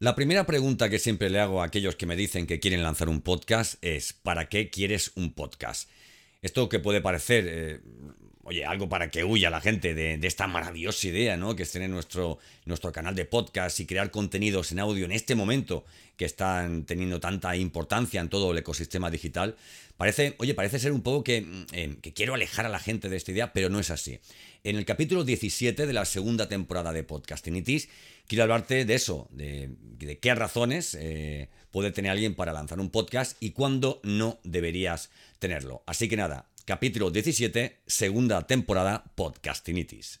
La primera pregunta que siempre le hago a aquellos que me dicen que quieren lanzar un podcast es ¿para qué quieres un podcast? Esto que puede parecer, eh, oye, algo para que huya la gente de, esta maravillosa idea, ¿no? Que es tener nuestro, nuestro canal de podcast y crear contenidos en audio en este momento que están teniendo tanta importancia en todo el ecosistema digital. Parece, oye, parece ser un poco que, mm, eh, que quiero alejar a la gente de esta idea, pero no es así. En el capítulo 17 de la segunda temporada de Podcastinitis, quiero hablarte de eso, de, qué razones eh, puede tener alguien para lanzar un podcast y cuándo no deberías tenerlo. Así que nada, capítulo 17, segunda temporada, Podcastinitis.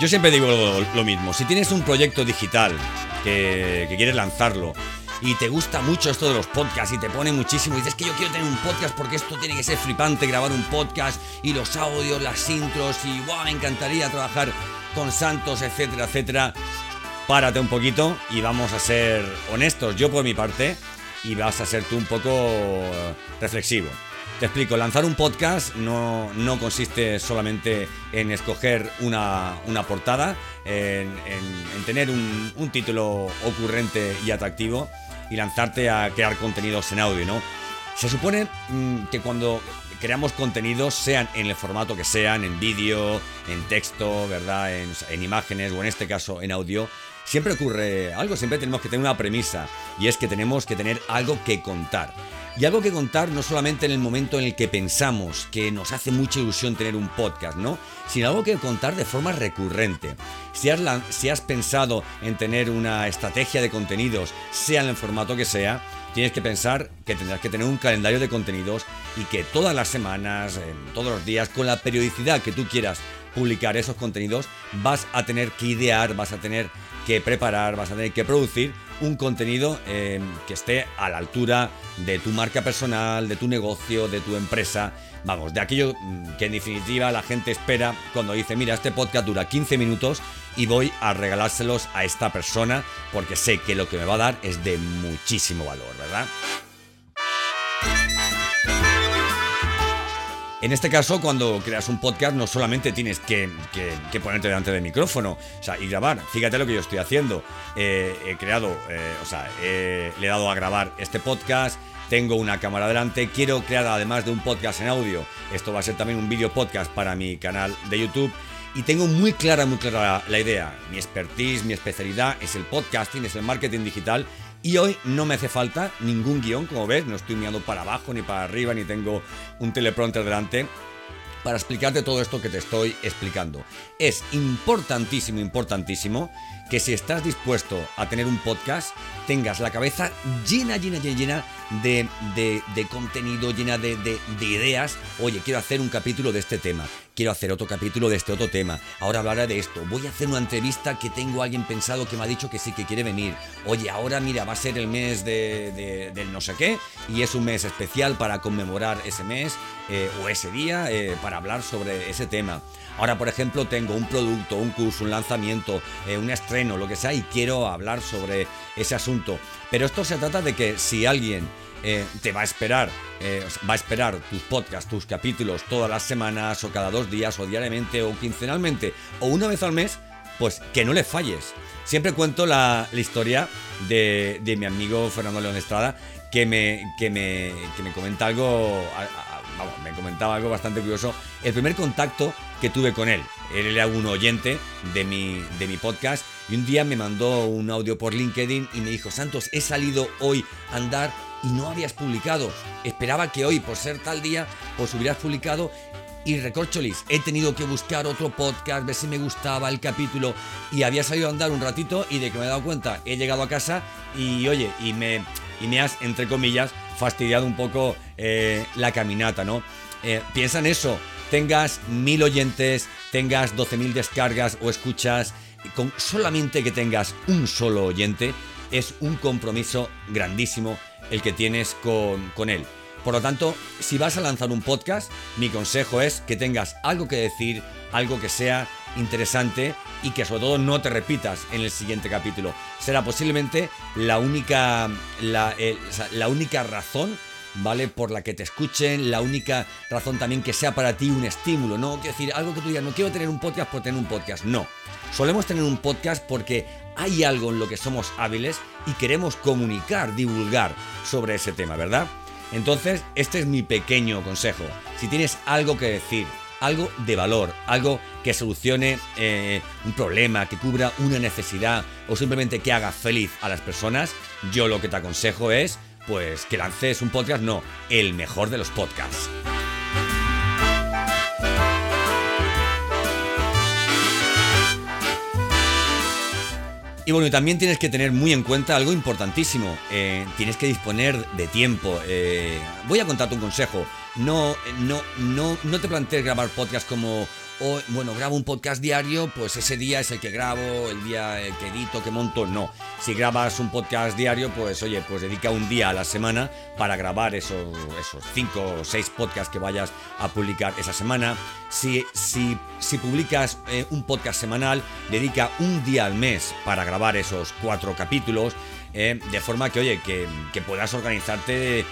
Yo siempre digo lo, mismo, si tienes un proyecto digital que, quieres lanzarlo y te gusta mucho esto de los podcasts y te pone muchísimo y dices que yo quiero tener un podcast porque esto tiene que ser flipante, grabar un podcast y los audios, las intros y wow, me encantaría trabajar con Santos, etcétera, etcétera. Párate un poquito y vamos a ser honestos, yo por mi parte, y vas a ser tú un poco eh, reflexivo. Te explico, lanzar un podcast no, consiste solamente en escoger una, portada, en, tener un, un, título ocurrente y atractivo y lanzarte a crear contenidos en audio, ¿no? Se supone mm, que cuando creamos contenidos, sean en el formato que sean, en vídeo, en texto, ¿verdad? En, en imágenes o en este caso en audio, siempre ocurre algo, siempre tenemos que tener una premisa y es que tenemos que tener algo que contar. Y algo que contar no solamente en el momento en el que pensamos que nos hace mucha ilusión tener un podcast, ¿no? Sino algo que contar de forma recurrente. Si has, si has pensado en tener una estrategia de contenidos, sea en el formato que sea, tienes que pensar que tendrás que tener un calendario de contenidos y que todas las semanas, todos los días, con la periodicidad que tú quieras publicar esos contenidos, vas a tener que idear, vas a tener que preparar, vas a tener que producir un contenido em, que esté a la altura de tu marca personal, de tu negocio, de tu empresa. Vamos, de aquello mm, que en definitiva la gente espera cuando dice, mira, este podcast dura 15 minutos y voy a regalárselos a esta persona porque sé que lo que me va a dar es de muchísimo valor, ¿verdad? En este caso, cuando creas un podcast, no solamente tienes que, ponerte delante del micrófono y grabar. Fíjate lo que yo estoy haciendo. Eh, he creado, eh, o sea, le he dado a grabar este podcast. Tengo una cámara delante. Quiero crear, además de un podcast en audio, esto va a ser también un video podcast para mi canal de YouTube. Y tengo muy clara, muy clara la idea. Mi expertise, mi especialidad es el podcasting, es el marketing digital y hoy no me hace falta ningún guion, como ves, no estoy mirando para abajo ni para arriba, ni tengo un teleprompter delante para explicarte todo esto que te estoy explicando. Es importantísimo, importantísimo que si estás dispuesto a tener un podcast, tengas la cabeza llena, llena, llena, llena de, de, contenido, llena de, de, ideas. Oye, quiero hacer un capítulo de este tema, quiero hacer otro capítulo de este otro tema, ahora hablaré de esto, voy a hacer una entrevista que tengo a alguien pensado que me ha dicho que sí, que quiere venir. Oye, ahora mira, va a ser el mes de, del no sé qué y es un mes especial para conmemorar ese mes eh, o ese día eh, para hablar sobre ese tema. Ahora, por ejemplo, tengo un producto, un curso, un lanzamiento, eh, un estreno, lo que sea, y quiero hablar sobre ese asunto. Pero esto se trata de que si alguien eh, te va a esperar, eh, va a esperar tus podcasts, tus capítulos todas las semanas, o cada dos días, o diariamente, o quincenalmente, o una vez al mes, pues que no le falles. Siempre cuento la, historia de, mi amigo Fernando León Estrada, que me, que me, que me comenta algo me comentaba algo bastante curioso. El primer contacto que tuve con él. Él era un oyente de mi, de mi podcast y un día me mandó un audio por LinkedIn y me dijo, Santos, he salido hoy a andar y no habías publicado. Esperaba que hoy, por ser tal día, pues hubieras publicado. y recorcholis, he tenido que buscar otro podcast, ver si me gustaba el capítulo y había salido a andar un ratito y de que me he dado cuenta he llegado a casa y oye, y me, y me has, entre comillas, fastidiado un poco eh, la caminata, ¿no? Eh, piensa en eso, tengas mil oyentes, tengas 12.000 descargas o escuchas, con solamente que tengas un solo oyente, es un compromiso grandísimo el que tienes con, con él. Por lo tanto, si vas a lanzar un podcast, mi consejo es que tengas algo que decir, algo que sea interesante y que sobre todo no te repitas en el siguiente capítulo. Será posiblemente la única, la, eh, la única razón ¿vale? Por la que te escuchen, la única razón también que sea para ti un estímulo, ¿no? Quiero decir, algo que tú digas, no quiero tener un podcast por tener un podcast, no. Solemos tener un podcast porque hay algo en lo que somos hábiles y queremos comunicar, divulgar sobre ese tema, ¿verdad? Entonces, este es mi pequeño consejo. Si tienes algo que decir, algo de valor, algo que solucione eh, un problema, que cubra una necesidad o simplemente que haga feliz a las personas, yo lo que te aconsejo es pues que lances un podcast, no, el mejor de los podcasts. Y bueno, también tienes que tener muy en cuenta algo importantísimo. Eh, tienes que disponer de tiempo. Eh, voy a contarte un consejo. No, no, no, no te plantees grabar podcast como o bueno, grabo un podcast diario, pues ese día es el que grabo, el día que edito, que monto, no. Si grabas un podcast diario, pues oye, pues dedica un día a la semana para grabar esos, esos cinco o seis podcasts que vayas a publicar esa semana. Si, si, si publicas eh, un podcast semanal, dedica un día al mes para grabar esos cuatro capítulos, eh, de forma que, oye, que, que puedas organizarte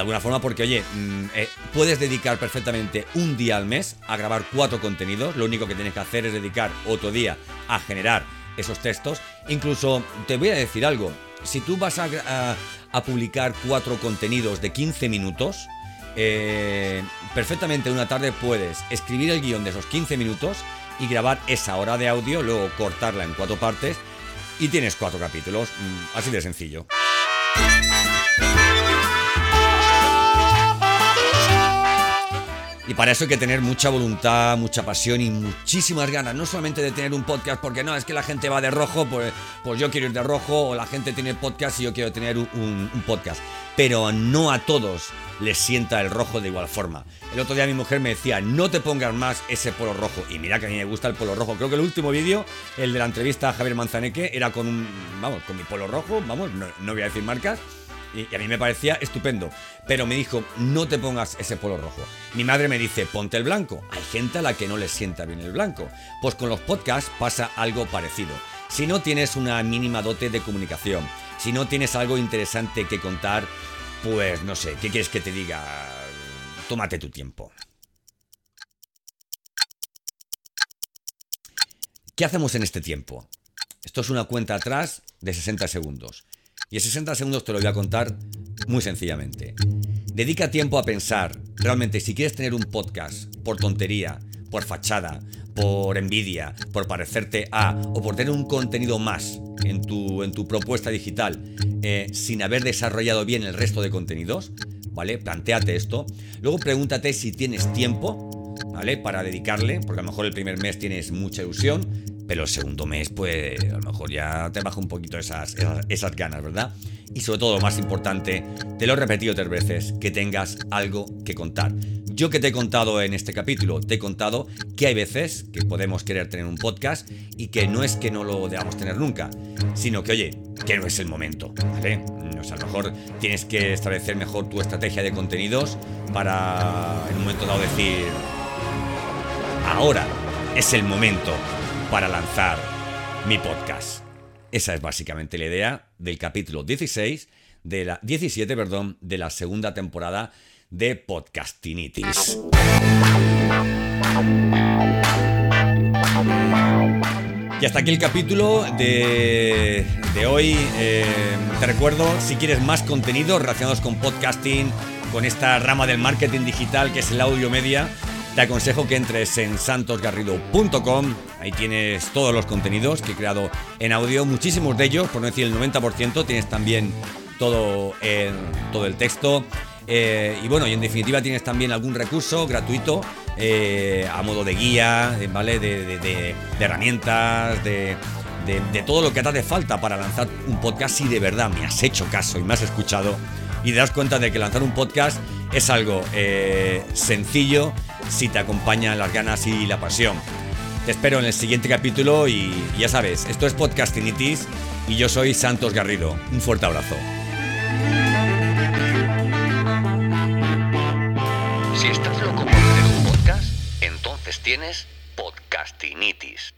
de alguna forma porque, oye, mm, eh, puedes dedicar perfectamente un día al mes a grabar cuatro contenidos, lo único que tienes que hacer es dedicar otro día a generar esos textos. Incluso te voy a decir algo, si tú vas a, publicar cuatro contenidos de 15 minutos, eh, perfectamente una tarde puedes escribir el guion de esos 15 minutos y grabar esa hora de audio, luego cortarla en cuatro partes y tienes cuatro capítulos, mm, así de sencillo. Y para eso hay que tener mucha voluntad, mucha pasión y muchísimas ganas. No solamente de tener un podcast, porque no, es que la gente va de rojo, pues, pues yo quiero ir de rojo, o la gente tiene podcast y yo quiero tener un, podcast. Pero no a todos les sienta el rojo de igual forma. El otro día mi mujer me decía, no te pongas más ese polo rojo. Y mira que a mí me gusta el polo rojo. Creo que el último vídeo, el de la entrevista a Javier Manzaneque, era con un, vamos, con mi polo rojo, vamos, no voy a decir marcas y, a mí me parecía estupendo. Pero me dijo, no te pongas ese polo rojo. Mi madre me dice, ponte el blanco. Hay gente a la que no le sienta bien el blanco. Pues con los podcasts pasa algo parecido. Si no tienes una mínima dote de comunicación, si no tienes algo interesante que contar, pues no sé, ¿qué quieres que te diga? Tómate tu tiempo. ¿Qué hacemos en este tiempo? Esto es una cuenta atrás de 60 segundos. Y en 60 segundos te lo voy a contar muy sencillamente. Dedica tiempo a pensar, realmente, si quieres tener un podcast por tontería, por fachada, por envidia, por parecerte a, o por tener un contenido más en tu, en tu propuesta digital, eh, sin haber desarrollado bien el resto de contenidos, ¿vale? Plantéate esto. Luego pregúntate si tienes tiempo, ¿vale? Para dedicarle, porque a lo mejor el primer mes tienes mucha ilusión, pero el segundo mes, pues a lo mejor ya te baja un poquito esas, esas, ganas, ¿verdad? Y sobre todo, lo más importante, te lo he repetido tres veces, que tengas algo que contar. Yo que te he contado en este capítulo, te he contado que hay veces que podemos querer tener un podcast y que no es que no lo debamos tener nunca, sino que, oye, que no es el momento. O sea, a lo mejor tienes que establecer mejor tu estrategia de contenidos para en un momento dado decir, ahora es el momento para lanzar mi podcast. Esa es básicamente la idea del capítulo 16 de la 17, perdón, de la segunda temporada de Podcastinitis. Y hasta aquí el capítulo de, hoy. Eh, te recuerdo, si quieres más contenido relacionados con podcasting, con esta rama del marketing digital que es el audio media, te aconsejo que entres en santosgarrido.com. Ahí tienes todos los contenidos que he creado en audio, muchísimos de ellos, por no decir el 90%. Tienes también todo, el texto. Eh, y bueno, y en definitiva tienes también algún recurso gratuito eh, a modo de guía, ¿vale? De, herramientas, de, todo lo que te hace falta para lanzar un podcast si de verdad me has hecho caso y me has escuchado y te das cuenta de que lanzar un podcast es algo eh, sencillo si te acompañan las ganas y la pasión. Te espero en el siguiente capítulo y ya sabes, esto es Podcastinitis y yo soy Santos Garrido. Un fuerte abrazo. Si estás loco por hacer un podcast, entonces tienes podcastinitis.